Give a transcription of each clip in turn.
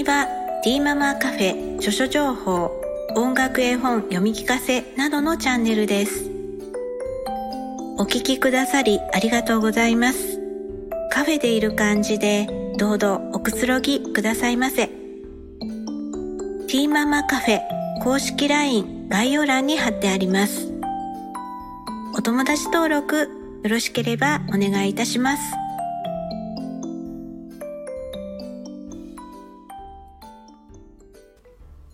組はティーママカフェ著書情報音楽絵本読み聞かせなどのチャンネルです。お聞きくださりありがとうございます。カフェでいる感じでどうぞおくつろぎくださいませ。ティーママカフェ公式 LINE 概要欄に貼ってあります。お友達登録よろしければお願いいたします。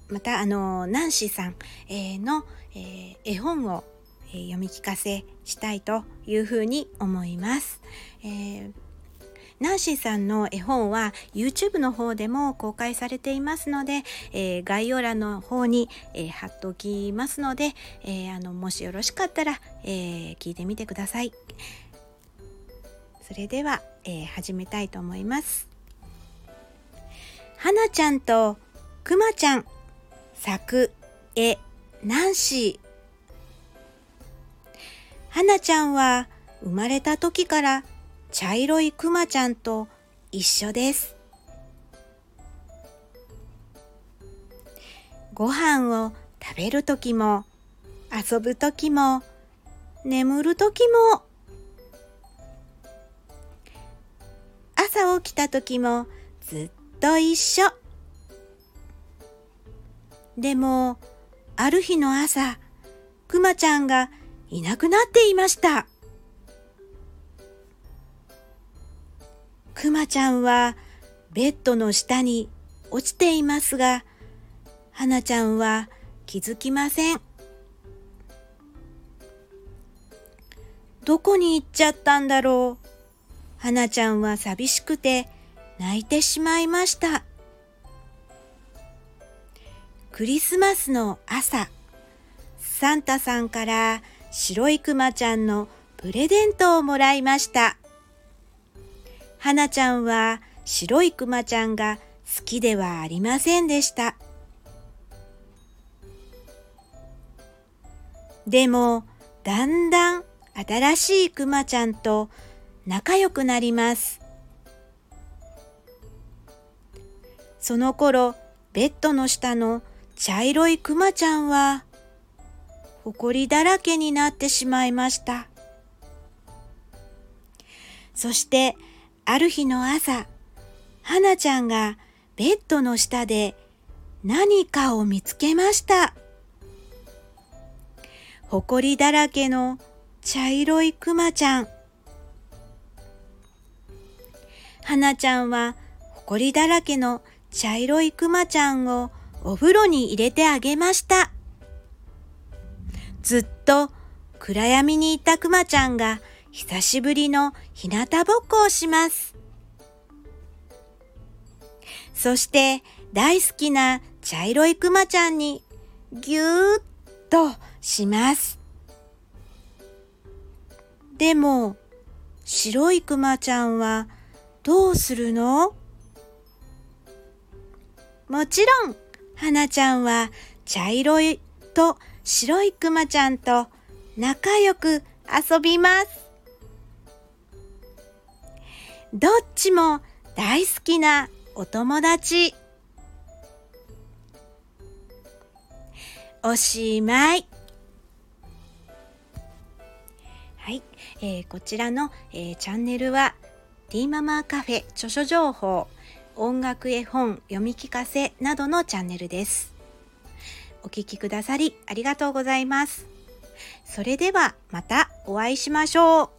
またあのナンシーさん、えー、の、えー、絵本を、えー、読み聞かせしたいというふうに思います。えーナンシーさんの絵本は YouTube の方でも公開されていますので、えー、概要欄の方に、えー、貼っておきますので、えー、あのもしよろしかったら、え聞いてみてください。それでは、え始めたいと思います。はなちゃんとくまちゃん作絵ナンシーはなちゃんは生まれた時から茶色いくまちゃんと一緒です。ご飯を食べる時も遊ぶ時も眠る時も朝起きた時もずっと一緒。でも、ある日の朝、くまちゃんがいなくなっていました。くまちゃんはベッドの下に落ちていますが、はなちゃんは気づきません。どこに行っちゃったんだろう。はなちゃんは寂しくて泣いてしまいました。クリスマスの朝、サンタさんから白いクマちゃんのプレゼントをもらいました。はなちゃんは白いクマちゃんが好きではありませんでした。でも、だんだん新しいクマちゃんと仲良くなります。その頃、ベッドの下の茶色いクマちゃんは、ほこりだらけになってしまいました。そして、ある日の朝、はなちゃんがベッドの下で何かを見つけました。ほこりだらけの茶色いクマちゃん。はなちゃんはほこりだらけの茶色いクマちゃんをお風呂に入れてあげました。ずっと暗闇にいたくまちゃんが久しぶりの日向ぼっこをします。そして大好きな茶色いくまちゃんにぎゅーっとします。でも白いくまちゃんはどうするの？もちろんはなちゃんは茶色いと白いくまちゃんと仲良く遊びます。どっちも大好きなお友達。おしまい。はい、えー、こちらの、えー、チャンネルはティーママカフェ著書情報音楽絵本読み聞かせなどのチャンネルです。お聴きくださりありがとうございます。それではまたお会いしましょう。